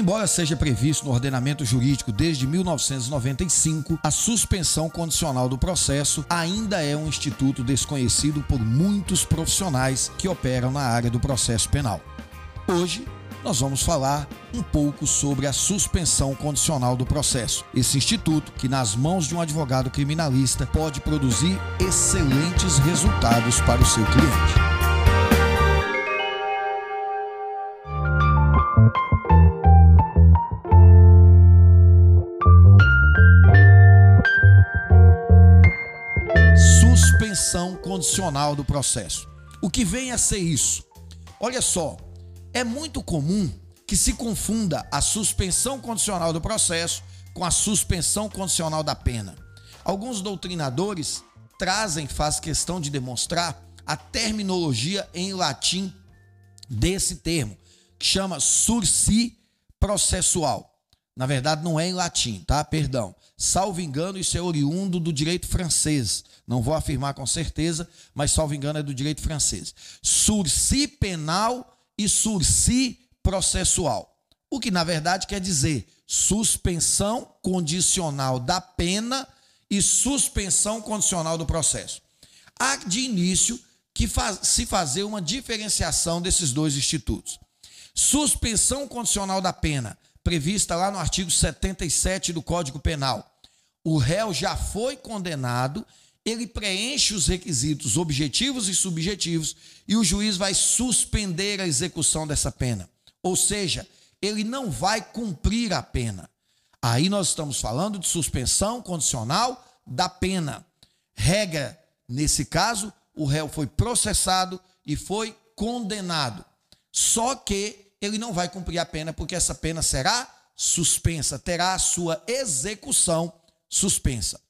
Embora seja previsto no ordenamento jurídico desde 1995, a suspensão condicional do processo ainda é um instituto desconhecido por muitos profissionais que operam na área do processo penal. Hoje, nós vamos falar um pouco sobre a suspensão condicional do processo. Esse instituto, que nas mãos de um advogado criminalista pode produzir excelentes resultados para o seu cliente. Condicional do processo. O que vem a ser isso? Olha só, é muito comum que se confunda a suspensão condicional do processo com a suspensão condicional da pena. Alguns doutrinadores trazem, faz questão de demonstrar a terminologia em latim desse termo, que chama sursi processual. Na verdade, não é em latim, tá? Perdão. Salvo engano, isso é oriundo do direito francês. Não vou afirmar com certeza, mas salvo engano é do direito francês. Sursi penal e sursi processual. O que na verdade quer dizer suspensão condicional da pena e suspensão condicional do processo. Há de início que faz, se fazer uma diferenciação desses dois institutos. Suspensão condicional da pena, prevista lá no artigo 77 do Código Penal. O réu já foi condenado ele preenche os requisitos objetivos e subjetivos e o juiz vai suspender a execução dessa pena. Ou seja, ele não vai cumprir a pena. Aí nós estamos falando de suspensão condicional da pena. Regra, nesse caso, o réu foi processado e foi condenado. Só que ele não vai cumprir a pena porque essa pena será suspensa, terá a sua execução suspensa.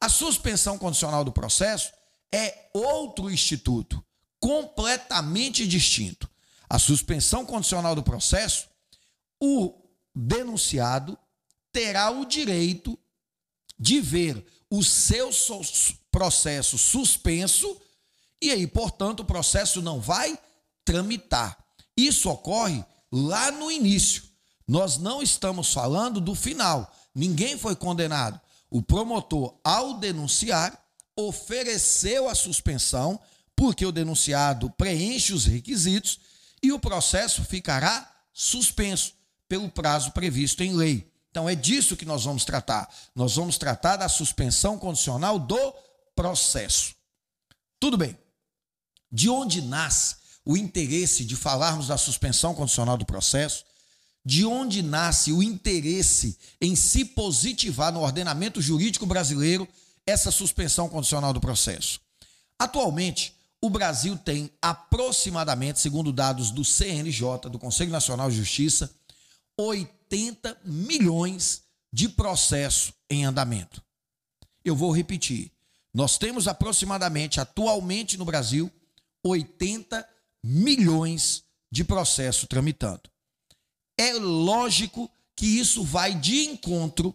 A suspensão condicional do processo é outro instituto, completamente distinto. A suspensão condicional do processo, o denunciado terá o direito de ver o seu processo suspenso e aí, portanto, o processo não vai tramitar. Isso ocorre lá no início. Nós não estamos falando do final. Ninguém foi condenado. O promotor, ao denunciar, ofereceu a suspensão, porque o denunciado preenche os requisitos e o processo ficará suspenso pelo prazo previsto em lei. Então é disso que nós vamos tratar. Nós vamos tratar da suspensão condicional do processo. Tudo bem. De onde nasce o interesse de falarmos da suspensão condicional do processo? De onde nasce o interesse em se positivar no ordenamento jurídico brasileiro essa suspensão condicional do processo. Atualmente, o Brasil tem aproximadamente, segundo dados do CNJ, do Conselho Nacional de Justiça, 80 milhões de processos em andamento. Eu vou repetir. Nós temos aproximadamente, atualmente no Brasil, 80 milhões de processos tramitando é lógico que isso vai de encontro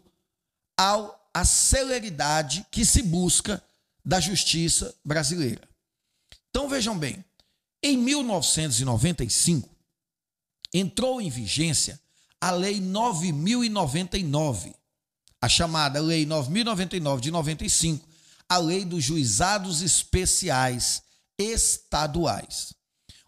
ao, à celeridade que se busca da justiça brasileira. Então vejam bem, em 1995 entrou em vigência a Lei 9099, a chamada Lei 9099 de 95, a Lei dos Juizados Especiais Estaduais.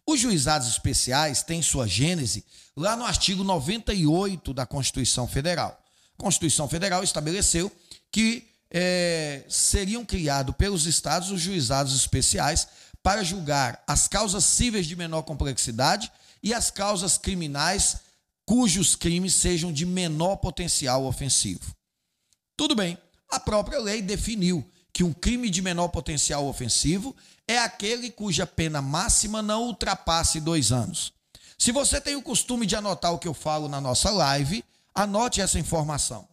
Os juizados especiais têm sua gênese lá no artigo 98 da Constituição Federal. A Constituição Federal estabeleceu que é, seriam criados pelos estados os juizados especiais para julgar as causas cíveis de menor complexidade e as causas criminais cujos crimes sejam de menor potencial ofensivo. Tudo bem, a própria lei definiu que um crime de menor potencial ofensivo é aquele cuja pena máxima não ultrapasse dois anos. Se você tem o costume de anotar o que eu falo na nossa live, anote essa informação.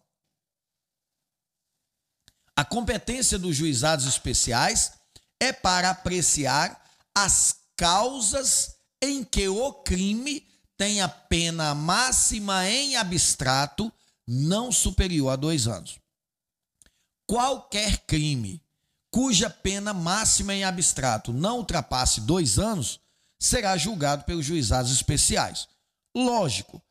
A competência dos juizados especiais é para apreciar as causas em que o crime tem a pena máxima em abstrato não superior a dois anos. Qualquer crime cuja pena máxima em abstrato não ultrapasse dois anos será julgado pelos juizados especiais. Lógico,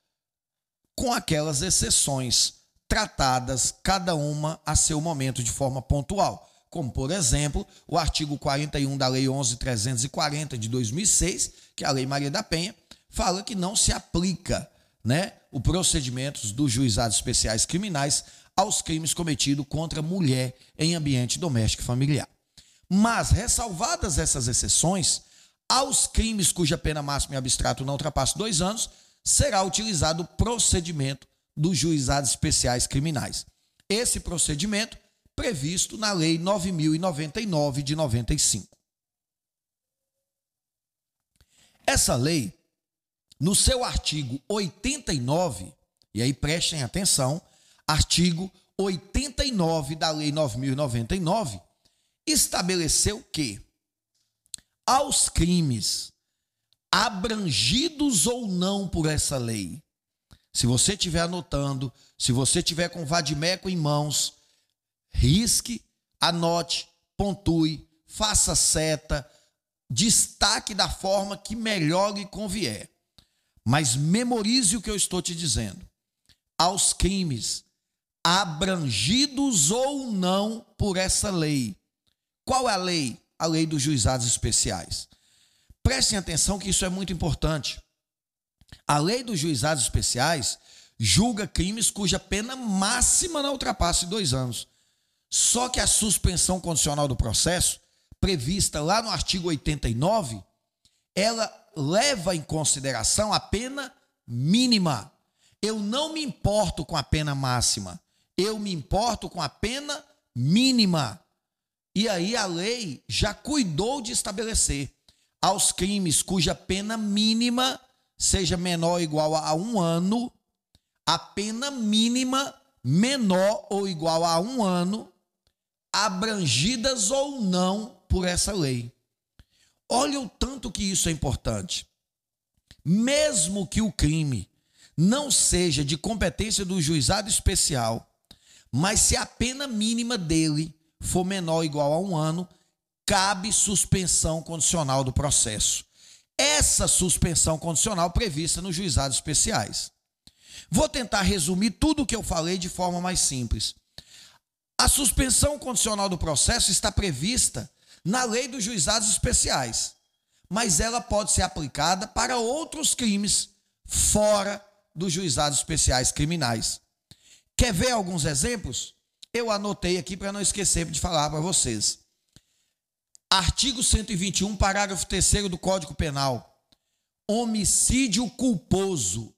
com aquelas exceções tratadas, cada uma a seu momento de forma pontual. Como, por exemplo, o artigo 41 da Lei 11.340 de 2006, que é a Lei Maria da Penha, fala que não se aplica né, o procedimentos dos juizados especiais criminais aos crimes cometidos contra mulher em ambiente doméstico e familiar. Mas, ressalvadas essas exceções, aos crimes cuja pena máxima em abstrato não ultrapasse dois anos, será utilizado o procedimento dos juizados especiais criminais. Esse procedimento previsto na Lei 9099 de 95. Essa lei, no seu artigo 89, e aí prestem atenção, artigo 89 da Lei 9099, estabeleceu que aos crimes abrangidos ou não por essa lei. Se você estiver anotando, se você tiver com vadimeco em mãos, risque, anote, pontue, faça seta, destaque da forma que melhor lhe convier. Mas memorize o que eu estou te dizendo. Aos crimes abrangidos ou não por essa lei. Qual é a lei? A lei dos juizados especiais. Prestem atenção que isso é muito importante. A lei dos juizados especiais julga crimes cuja pena máxima não ultrapasse dois anos. Só que a suspensão condicional do processo, prevista lá no artigo 89, ela leva em consideração a pena mínima. Eu não me importo com a pena máxima, eu me importo com a pena mínima. E aí a lei já cuidou de estabelecer aos crimes cuja pena mínima seja menor ou igual a um ano, a pena mínima menor ou igual a um ano, abrangidas ou não por essa lei. Olha o tanto que isso é importante. Mesmo que o crime não seja de competência do juizado especial, mas se a pena mínima dele for menor ou igual a um ano, cabe suspensão condicional do processo. Essa suspensão condicional prevista nos juizados especiais. Vou tentar resumir tudo o que eu falei de forma mais simples. A suspensão condicional do processo está prevista na lei dos juizados especiais, mas ela pode ser aplicada para outros crimes fora dos juizados especiais criminais. Quer ver alguns exemplos? Eu anotei aqui para não esquecer de falar para vocês. Artigo 121, parágrafo 3 do Código Penal. Homicídio culposo,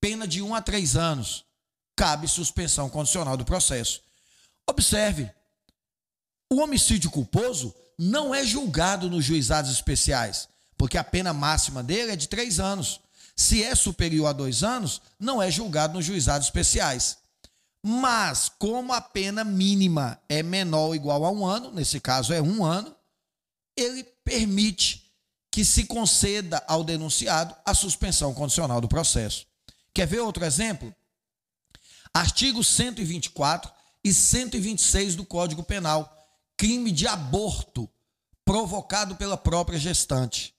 pena de 1 a 3 anos. Cabe suspensão condicional do processo. Observe, o homicídio culposo não é julgado nos juizados especiais, porque a pena máxima dele é de 3 anos. Se é superior a 2 anos, não é julgado nos juizados especiais. Mas, como a pena mínima é menor ou igual a um ano, nesse caso é um ano, ele permite que se conceda ao denunciado a suspensão condicional do processo. Quer ver outro exemplo? Artigos 124 e 126 do Código Penal. Crime de aborto provocado pela própria gestante.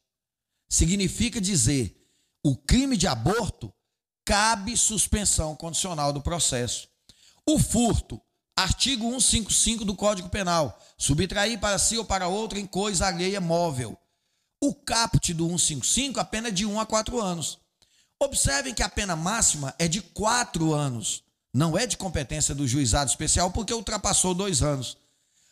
Significa dizer, o crime de aborto cabe suspensão condicional do processo. O furto Artigo 155 do Código Penal. Subtrair para si ou para outro em coisa alheia móvel. O caput do 155, a pena é de 1 a 4 anos. Observem que a pena máxima é de 4 anos. Não é de competência do juizado especial porque ultrapassou dois anos.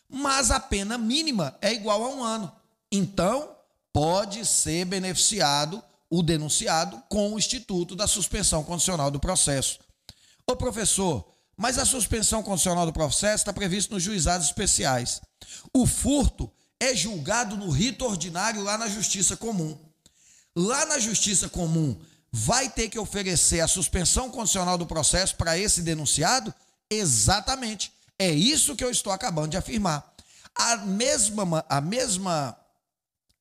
Mas a pena mínima é igual a um ano. Então, pode ser beneficiado o denunciado com o instituto da suspensão condicional do processo. Ô professor, mas a suspensão condicional do processo está prevista nos juizados especiais. O furto é julgado no rito ordinário lá na Justiça Comum. Lá na Justiça Comum, vai ter que oferecer a suspensão condicional do processo para esse denunciado? Exatamente. É isso que eu estou acabando de afirmar. A mesma, a mesma,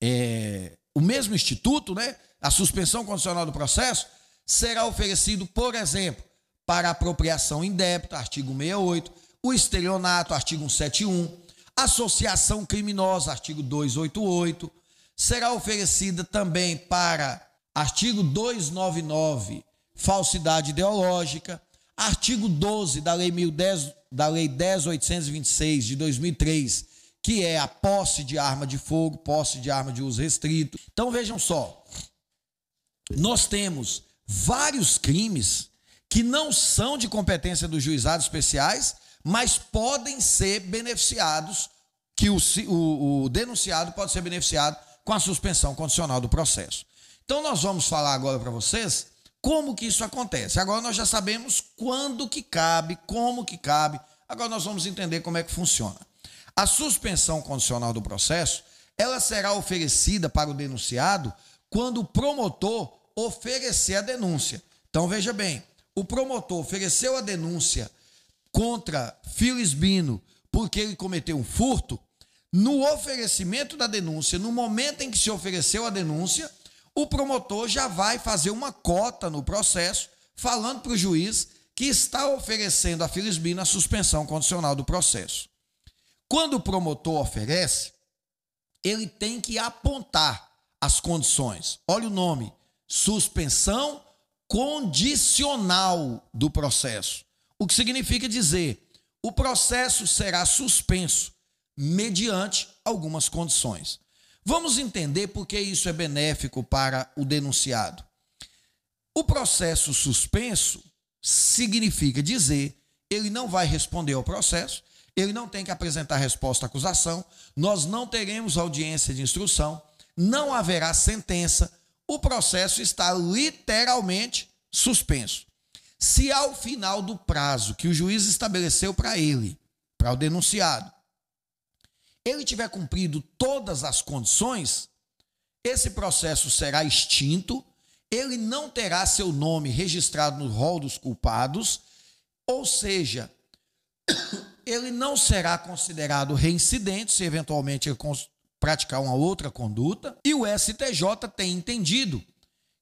é, o mesmo instituto, né? A suspensão condicional do processo será oferecido, por exemplo, para apropriação indébita, artigo 68, o estelionato, artigo 171, associação criminosa, artigo 288, será oferecida também para artigo 299, falsidade ideológica, artigo 12 da Lei 1010, da Lei 10826 de 2003, que é a posse de arma de fogo, posse de arma de uso restrito. Então vejam só, nós temos vários crimes que não são de competência dos juizados especiais, mas podem ser beneficiados, que o, o, o denunciado pode ser beneficiado com a suspensão condicional do processo. Então nós vamos falar agora para vocês como que isso acontece. Agora nós já sabemos quando que cabe, como que cabe. Agora nós vamos entender como é que funciona. A suspensão condicional do processo, ela será oferecida para o denunciado quando o promotor oferecer a denúncia. Então veja bem, o promotor ofereceu a denúncia contra Filisbino porque ele cometeu um furto, no oferecimento da denúncia, no momento em que se ofereceu a denúncia, o promotor já vai fazer uma cota no processo, falando para o juiz que está oferecendo a Filisbino a suspensão condicional do processo. Quando o promotor oferece, ele tem que apontar as condições. Olha o nome: suspensão condicional do processo. O que significa dizer, o processo será suspenso mediante algumas condições. Vamos entender por que isso é benéfico para o denunciado. O processo suspenso significa dizer ele não vai responder ao processo, ele não tem que apresentar resposta à acusação, nós não teremos audiência de instrução, não haverá sentença, o processo está literalmente suspenso. Se ao final do prazo que o juiz estabeleceu para ele, para o denunciado, ele tiver cumprido todas as condições, esse processo será extinto, ele não terá seu nome registrado no rol dos culpados, ou seja, ele não será considerado reincidente se eventualmente ele praticar uma outra conduta, e o STJ tem entendido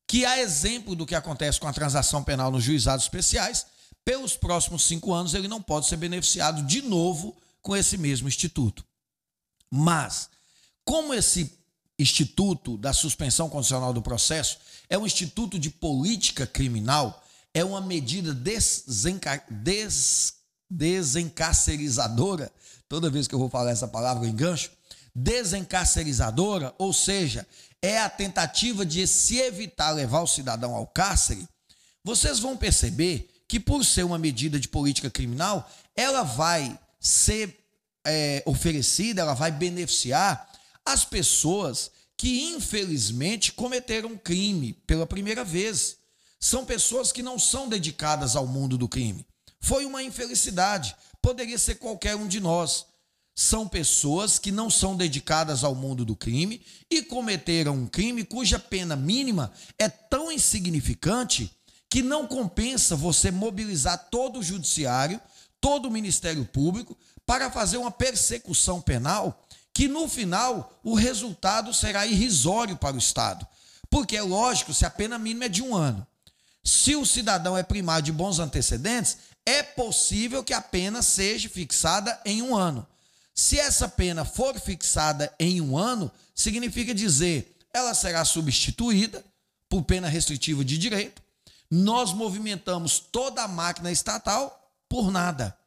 que, a exemplo do que acontece com a transação penal nos juizados especiais, pelos próximos cinco anos ele não pode ser beneficiado de novo com esse mesmo instituto. Mas, como esse instituto da suspensão condicional do processo é um instituto de política criminal, é uma medida desenca... des... desencarcerizadora, toda vez que eu vou falar essa palavra eu engancho, desencarcerizadora, ou seja, é a tentativa de se evitar levar o cidadão ao cárcere, vocês vão perceber que, por ser uma medida de política criminal, ela vai ser é, oferecida, ela vai beneficiar as pessoas que infelizmente cometeram crime pela primeira vez. São pessoas que não são dedicadas ao mundo do crime. Foi uma infelicidade, poderia ser qualquer um de nós. São pessoas que não são dedicadas ao mundo do crime e cometeram um crime cuja pena mínima é tão insignificante que não compensa você mobilizar todo o judiciário, todo o Ministério Público para fazer uma persecução penal que no final o resultado será irrisório para o Estado. Porque é lógico, se a pena mínima é de um ano, se o cidadão é primado de bons antecedentes, é possível que a pena seja fixada em um ano. Se essa pena for fixada em um ano, significa dizer ela será substituída por pena restritiva de direito. Nós movimentamos toda a máquina estatal por nada.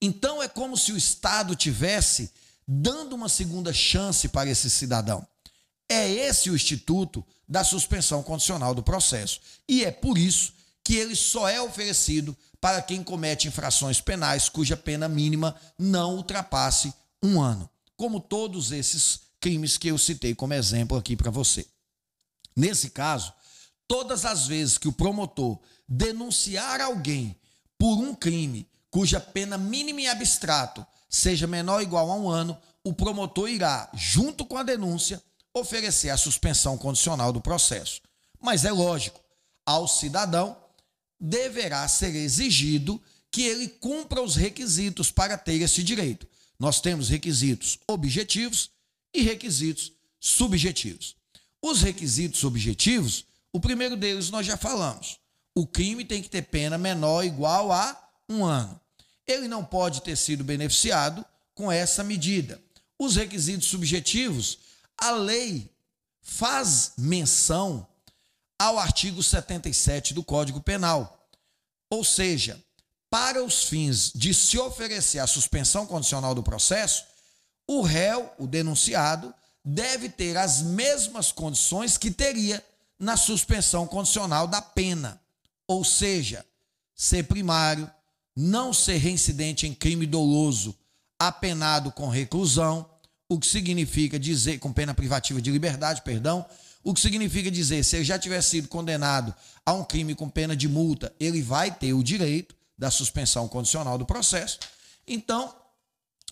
Então é como se o Estado tivesse dando uma segunda chance para esse cidadão. É esse o instituto da suspensão condicional do processo. E é por isso que ele só é oferecido para quem comete infrações penais cuja pena mínima não ultrapasse um ano, como todos esses crimes que eu citei como exemplo aqui para você. Nesse caso, todas as vezes que o promotor denunciar alguém por um crime cuja pena mínima e abstrato seja menor ou igual a um ano, o promotor irá, junto com a denúncia, oferecer a suspensão condicional do processo. Mas é lógico, ao cidadão deverá ser exigido que ele cumpra os requisitos para ter esse direito. Nós temos requisitos objetivos e requisitos subjetivos. Os requisitos objetivos, o primeiro deles nós já falamos. O crime tem que ter pena menor ou igual a um ano ele não pode ter sido beneficiado com essa medida. Os requisitos subjetivos, a lei faz menção ao artigo 77 do Código Penal. Ou seja, para os fins de se oferecer a suspensão condicional do processo, o réu, o denunciado, deve ter as mesmas condições que teria na suspensão condicional da pena. Ou seja, ser primário, não ser reincidente em crime doloso, apenado com reclusão, o que significa dizer, com pena privativa de liberdade, perdão, o que significa dizer, se ele já tiver sido condenado a um crime com pena de multa, ele vai ter o direito da suspensão condicional do processo. Então,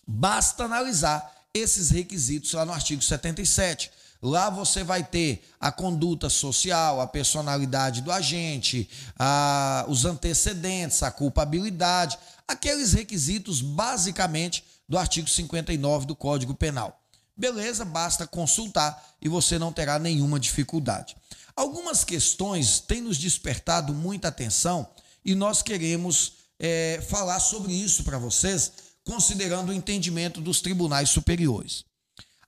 basta analisar esses requisitos lá no artigo 77. Lá você vai ter a conduta social, a personalidade do agente, a, os antecedentes, a culpabilidade, aqueles requisitos basicamente do artigo 59 do Código Penal. Beleza, basta consultar e você não terá nenhuma dificuldade. Algumas questões têm nos despertado muita atenção e nós queremos é, falar sobre isso para vocês, considerando o entendimento dos tribunais superiores.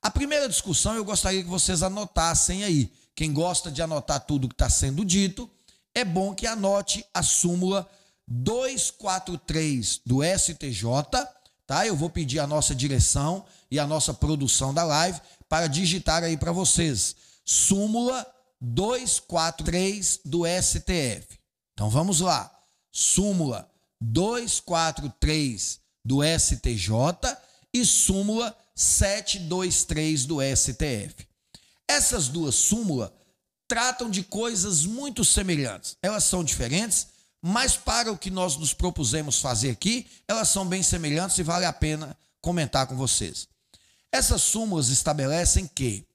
A primeira discussão eu gostaria que vocês anotassem aí. Quem gosta de anotar tudo que está sendo dito, é bom que anote a súmula 243 do STJ tá? Eu vou pedir a nossa direção e a nossa produção da live para digitar aí para vocês. Súmula 243 do STF. Então vamos lá. Súmula 243 do STJ e súmula 723 do STF. Essas duas súmulas tratam de coisas muito semelhantes. Elas são diferentes, mas para o que nós nos propusemos fazer aqui, elas são bem semelhantes e vale a pena comentar com vocês. Essas súmulas estabelecem que,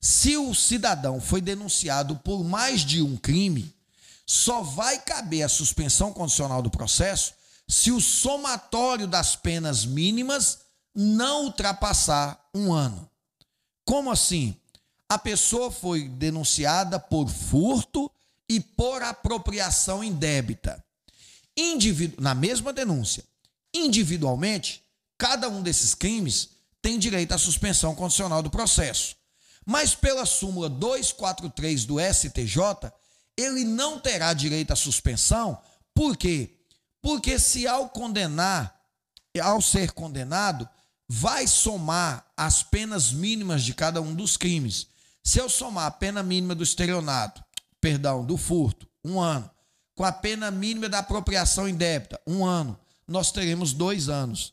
se o cidadão foi denunciado por mais de um crime, só vai caber a suspensão condicional do processo se o somatório das penas mínimas não ultrapassar um ano. Como assim? A pessoa foi denunciada por furto e por apropriação indébita. Individu na mesma denúncia, individualmente, cada um desses crimes tem direito à suspensão condicional do processo. Mas pela súmula 243 do STJ, ele não terá direito à suspensão, por quê? Porque se ao condenar, ao ser condenado, vai somar as penas mínimas de cada um dos crimes. Se eu somar a pena mínima do estelionato perdão, do furto, um ano, com a pena mínima da apropriação indébita, um ano, nós teremos dois anos.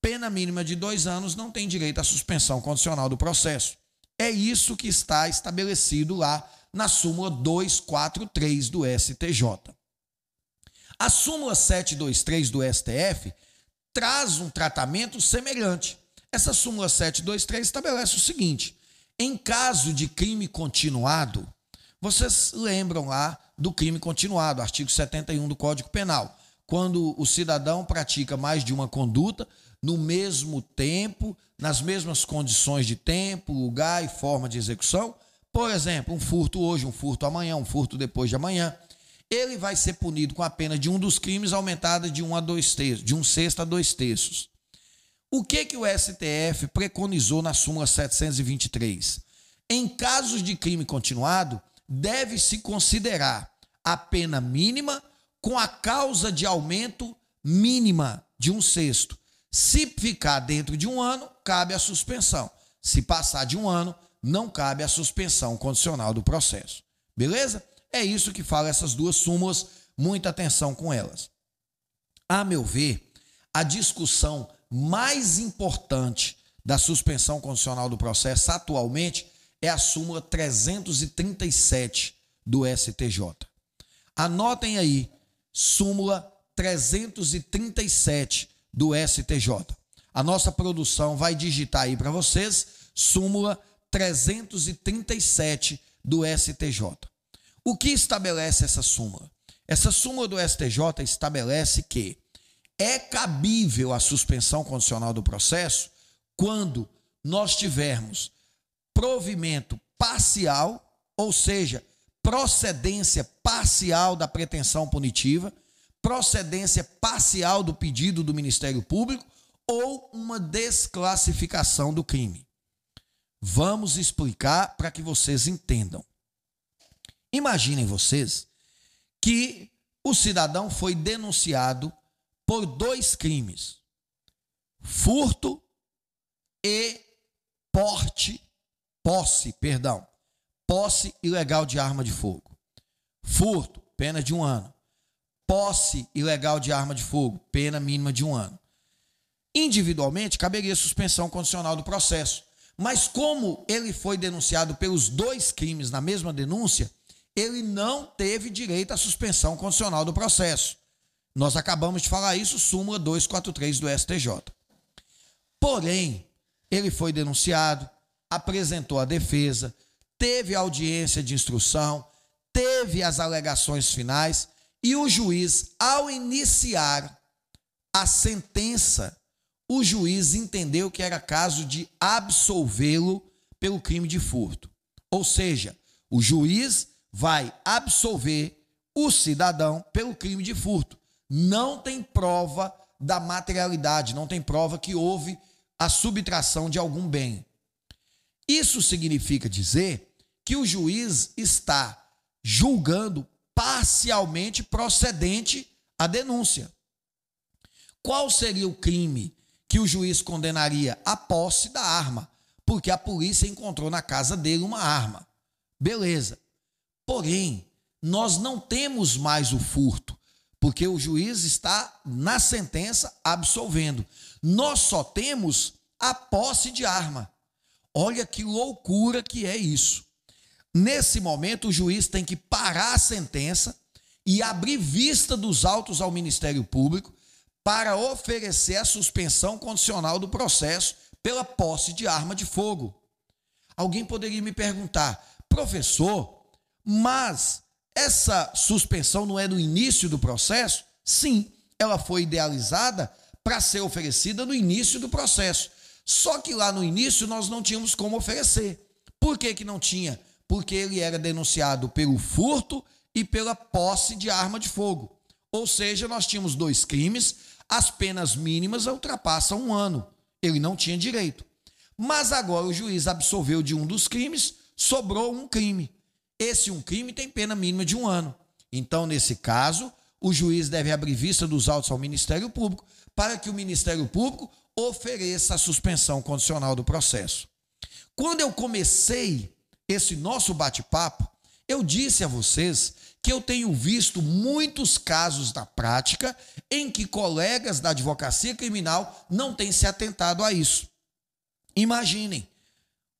Pena mínima de dois anos não tem direito à suspensão condicional do processo. É isso que está estabelecido lá na súmula 243 do STJ. A súmula 723 do STF traz um tratamento semelhante. Essa súmula 723 estabelece o seguinte: em caso de crime continuado, vocês lembram lá do crime continuado, artigo 71 do Código Penal. Quando o cidadão pratica mais de uma conduta no mesmo tempo, nas mesmas condições de tempo, lugar e forma de execução, por exemplo, um furto hoje, um furto amanhã, um furto depois de amanhã, ele vai ser punido com a pena de um dos crimes aumentada de um a dois terços, de um sexto a dois terços. O que que o STF preconizou na súmula 723? Em casos de crime continuado, deve-se considerar a pena mínima com a causa de aumento mínima de um sexto. Se ficar dentro de um ano, cabe a suspensão. Se passar de um ano, não cabe a suspensão condicional do processo. Beleza? É isso que fala essas duas súmulas. Muita atenção com elas. A meu ver, a discussão mais importante da suspensão condicional do processo atualmente é a súmula 337 do STJ. Anotem aí, súmula 337 do STJ. A nossa produção vai digitar aí para vocês, súmula 337 do STJ. O que estabelece essa súmula? Essa súmula do STJ estabelece que é cabível a suspensão condicional do processo quando nós tivermos provimento parcial, ou seja, procedência parcial da pretensão punitiva, procedência parcial do pedido do Ministério Público ou uma desclassificação do crime. Vamos explicar para que vocês entendam. Imaginem vocês que o cidadão foi denunciado por dois crimes: furto e porte, posse, perdão, posse ilegal de arma de fogo. Furto, pena de um ano. Posse ilegal de arma de fogo, pena mínima de um ano. Individualmente, caberia suspensão condicional do processo. Mas como ele foi denunciado pelos dois crimes na mesma denúncia, ele não teve direito à suspensão condicional do processo. Nós acabamos de falar isso, súmula 243 do STJ. Porém, ele foi denunciado, apresentou a defesa, teve audiência de instrução, teve as alegações finais e o juiz, ao iniciar a sentença, o juiz entendeu que era caso de absolvê-lo pelo crime de furto. Ou seja, o juiz vai absolver o cidadão pelo crime de furto. Não tem prova da materialidade, não tem prova que houve a subtração de algum bem. Isso significa dizer que o juiz está julgando parcialmente procedente a denúncia. Qual seria o crime que o juiz condenaria? A posse da arma, porque a polícia encontrou na casa dele uma arma. Beleza. Porém, nós não temos mais o furto, porque o juiz está na sentença absolvendo. Nós só temos a posse de arma. Olha que loucura que é isso. Nesse momento, o juiz tem que parar a sentença e abrir vista dos autos ao Ministério Público para oferecer a suspensão condicional do processo pela posse de arma de fogo. Alguém poderia me perguntar, professor, mas essa suspensão não é no início do processo? Sim, ela foi idealizada para ser oferecida no início do processo. Só que lá no início nós não tínhamos como oferecer. Por que, que não tinha? Porque ele era denunciado pelo furto e pela posse de arma de fogo. Ou seja, nós tínhamos dois crimes, as penas mínimas ultrapassam um ano. Ele não tinha direito. Mas agora o juiz absolveu de um dos crimes, sobrou um crime. Esse um crime tem pena mínima de um ano. Então, nesse caso, o juiz deve abrir vista dos autos ao Ministério Público para que o Ministério Público ofereça a suspensão condicional do processo. Quando eu comecei esse nosso bate-papo, eu disse a vocês que eu tenho visto muitos casos na prática em que colegas da advocacia criminal não têm se atentado a isso. Imaginem,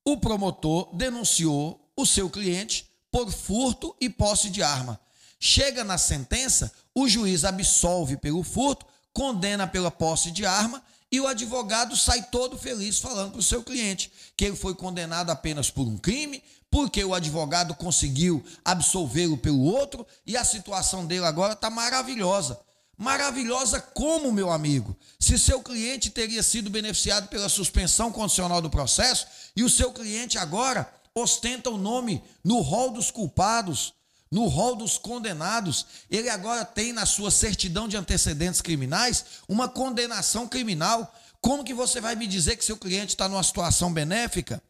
o promotor denunciou o seu cliente por furto e posse de arma. Chega na sentença, o juiz absolve pelo furto, condena pela posse de arma e o advogado sai todo feliz falando para o seu cliente que ele foi condenado apenas por um crime, porque o advogado conseguiu absolvê-lo pelo outro e a situação dele agora está maravilhosa. Maravilhosa como, meu amigo? Se seu cliente teria sido beneficiado pela suspensão condicional do processo e o seu cliente agora ostenta o nome no rol dos culpados, no rol dos condenados, ele agora tem na sua certidão de antecedentes criminais uma condenação criminal. Como que você vai me dizer que seu cliente está numa situação benéfica?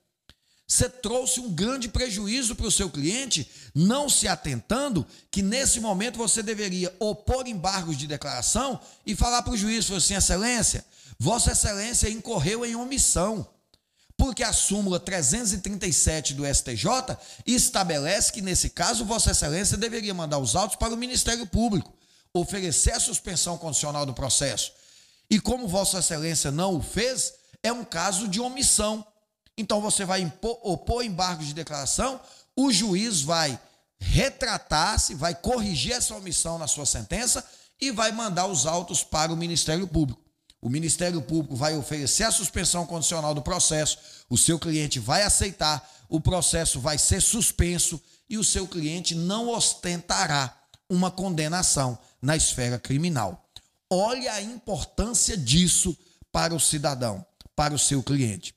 Você trouxe um grande prejuízo para o seu cliente, não se atentando que nesse momento você deveria opor embargos de declaração e falar para o juiz, assim, excelência, vossa excelência incorreu em omissão porque a súmula 337 do STJ estabelece que, nesse caso, Vossa Excelência deveria mandar os autos para o Ministério Público, oferecer a suspensão condicional do processo. E como Vossa Excelência não o fez, é um caso de omissão. Então você vai impor, opor embargo de declaração, o juiz vai retratar-se, vai corrigir essa omissão na sua sentença e vai mandar os autos para o Ministério Público. O Ministério Público vai oferecer a suspensão condicional do processo, o seu cliente vai aceitar, o processo vai ser suspenso e o seu cliente não ostentará uma condenação na esfera criminal. Olha a importância disso para o cidadão, para o seu cliente.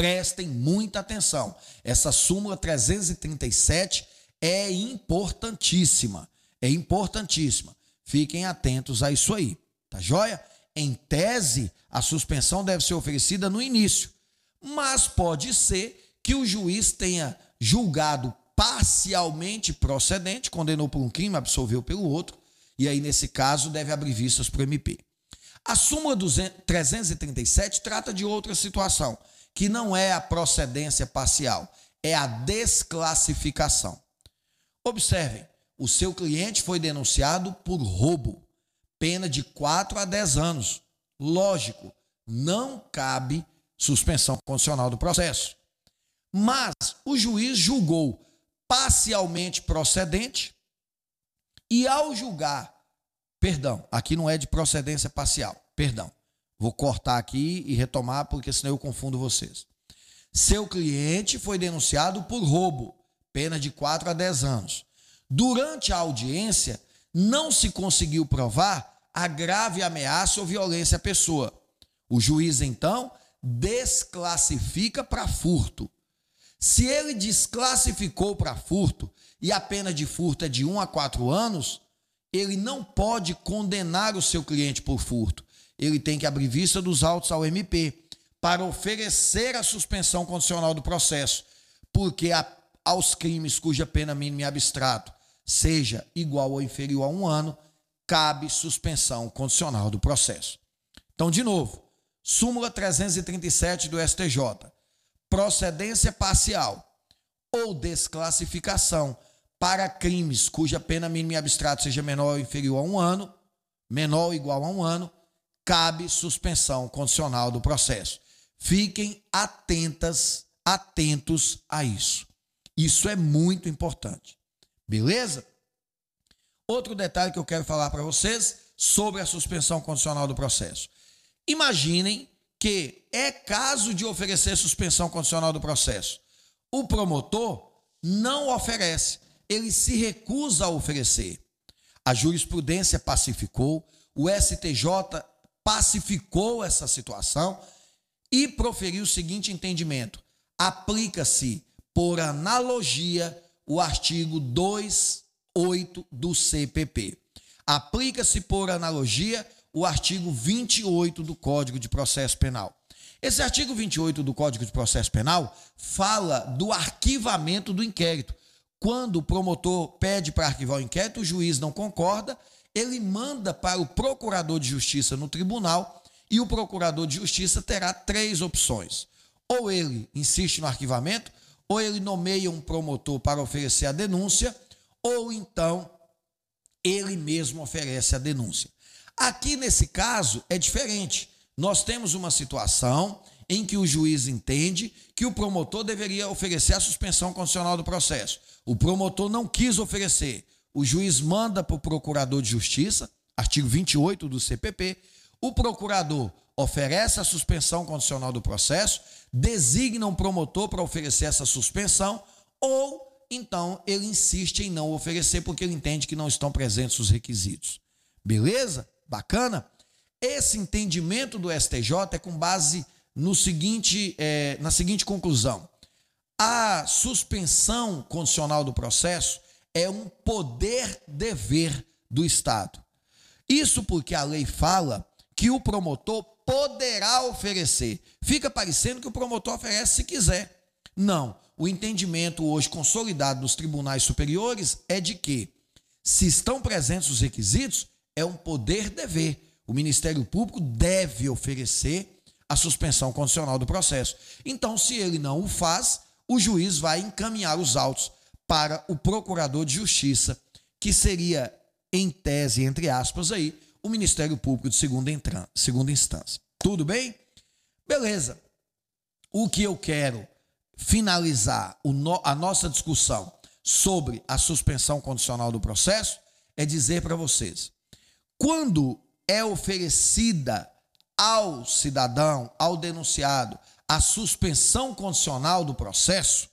Prestem muita atenção. Essa súmula 337 é importantíssima. É importantíssima. Fiquem atentos a isso aí. Tá joia? em tese, a suspensão deve ser oferecida no início, mas pode ser que o juiz tenha julgado parcialmente procedente, condenou por um crime, absolveu pelo outro, e aí, nesse caso, deve abrir vistas para o MP. A súmula 337 trata de outra situação, que não é a procedência parcial, é a desclassificação. Observem, o seu cliente foi denunciado por roubo, pena de 4 a 10 anos. Lógico, não cabe suspensão condicional do processo. Mas o juiz julgou parcialmente procedente e ao julgar, perdão, aqui não é de procedência parcial, perdão. Vou cortar aqui e retomar porque senão eu confundo vocês. Seu cliente foi denunciado por roubo, pena de 4 a 10 anos. Durante a audiência, não se conseguiu provar a grave ameaça ou violência à pessoa. O juiz, então, desclassifica para furto. Se ele desclassificou para furto e a pena de furto é de 1 a 4 anos, ele não pode condenar o seu cliente por furto. Ele tem que abrir vista dos autos ao MP para oferecer a suspensão condicional do processo, porque a, aos crimes cuja pena mínima e abstrato seja igual ou inferior a um ano, cabe suspensão condicional do processo. Então, de novo, súmula 337 do STJ, procedência parcial ou desclassificação para crimes cuja pena mínima e abstrato seja menor ou inferior a um ano, menor ou igual a um ano, cabe suspensão condicional do processo. Fiquem atentas, atentos a isso. Isso é muito importante. Beleza? Outro detalhe que eu quero falar para vocês sobre a suspensão condicional do processo. Imaginem que é caso de oferecer suspensão condicional do processo. O promotor não oferece, ele se recusa a oferecer. A jurisprudência pacificou, o STJ pacificou essa situação e proferiu o seguinte entendimento: aplica-se por analogia o artigo 28 do CPP. Aplica-se por analogia o artigo 28 do Código de Processo Penal. Esse artigo 28 do Código de Processo Penal fala do arquivamento do inquérito. Quando o promotor pede para arquivar o inquérito, o juiz não concorda, ele manda para o procurador de justiça no tribunal e o procurador de justiça terá três opções. Ou ele insiste no arquivamento, ou ele nomeia um promotor para oferecer a denúncia, ou então ele mesmo oferece a denúncia. Aqui nesse caso é diferente. Nós temos uma situação em que o juiz entende que o promotor deveria oferecer a suspensão condicional do processo. O promotor não quis oferecer. O juiz manda para o procurador de justiça, artigo 28 do CPP, o procurador oferece a suspensão condicional do processo, designa um promotor para oferecer essa suspensão, ou então ele insiste em não oferecer porque ele entende que não estão presentes os requisitos. Beleza? Bacana? Esse entendimento do STJ é com base no seguinte, é, na seguinte conclusão: a suspensão condicional do processo é um poder-dever do Estado. Isso porque a lei fala que o promotor poderá oferecer. Fica parecendo que o promotor oferece se quiser. Não. O entendimento hoje consolidado nos tribunais superiores é de que, se estão presentes os requisitos, é um poder-dever. O Ministério Público deve oferecer a suspensão condicional do processo. Então, se ele não o faz, o juiz vai encaminhar os autos para o procurador de justiça, que seria, em tese, entre aspas, aí, o Ministério Público de segunda, segunda instância. Tudo bem? Beleza. O que eu quero finalizar no, a nossa discussão sobre a suspensão condicional do processo é dizer para vocês: quando é oferecida ao cidadão, ao denunciado, a suspensão condicional do processo,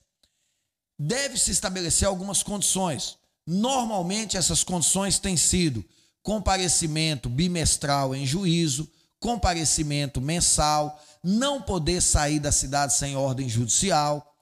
deve-se estabelecer algumas condições. Normalmente, essas condições têm sido comparecimento bimestral em juízo, comparecimento mensal, não poder sair da cidade sem ordem judicial.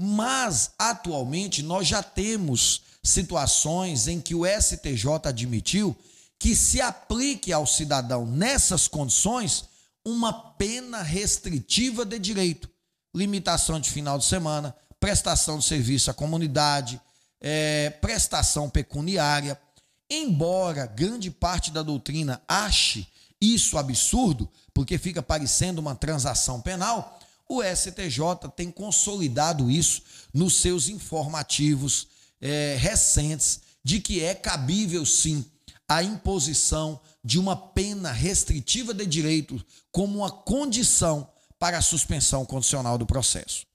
Mas, atualmente, nós já temos situações em que o STJ admitiu que se aplique ao cidadão nessas condições uma pena restritiva de direito, limitação de final de semana, prestação de serviço à comunidade, é, prestação pecuniária. Embora grande parte da doutrina ache isso absurdo, porque fica parecendo uma transação penal, o STJ tem consolidado isso nos seus informativos é, recentes de que é cabível sim a imposição de uma pena restritiva de direito como uma condição para a suspensão condicional do processo.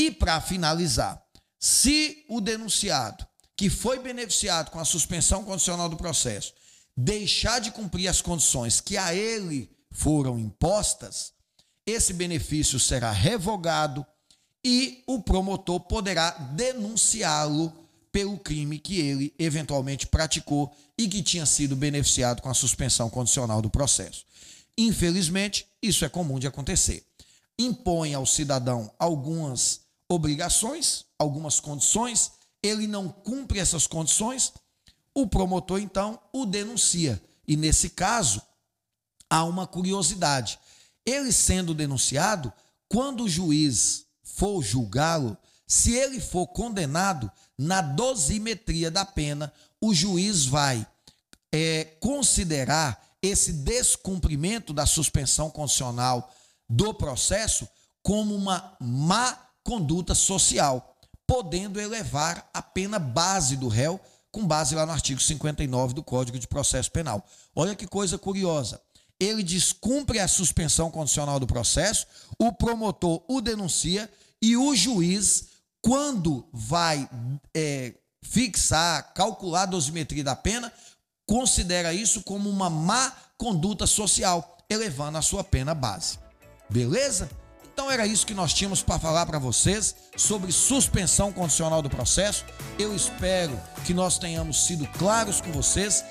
E para finalizar, se o denunciado que foi beneficiado com a suspensão condicional do processo deixar de cumprir as condições que a ele foram impostas, esse benefício será revogado e o promotor poderá denunciá-lo pelo crime que ele eventualmente praticou e que tinha sido beneficiado com a suspensão condicional do processo. Infelizmente, isso é comum de acontecer. Impõe ao cidadão algumas obrigações, algumas condições, ele não cumpre essas condições, o promotor então o denuncia. E nesse caso, há uma curiosidade. Ele sendo denunciado, quando o juiz for julgá-lo, se ele for condenado, na dosimetria da pena, o juiz vai é, considerar esse descumprimento da suspensão condicional do processo como uma má conduta social, podendo elevar a pena base do réu, com base lá no artigo 59 do Código de Processo Penal. Olha que coisa curiosa. Ele descumpre a suspensão condicional do processo, o promotor o denuncia e o juiz quando vai é, fixar, calcular a dosimetria da pena, considera isso como uma má conduta social, elevando a sua pena base. Beleza? Então era isso que nós tínhamos para falar para vocês sobre suspensão condicional do processo. Eu espero que nós tenhamos sido claros com vocês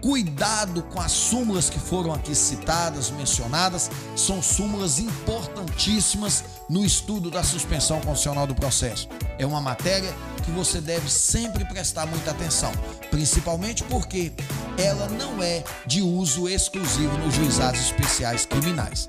Cuidado com as súmulas que foram aqui citadas, mencionadas, são súmulas importantíssimas no estudo da suspensão condicional do processo. É uma matéria que você deve sempre prestar muita atenção, principalmente porque ela não é de uso exclusivo nos juizados especiais criminais.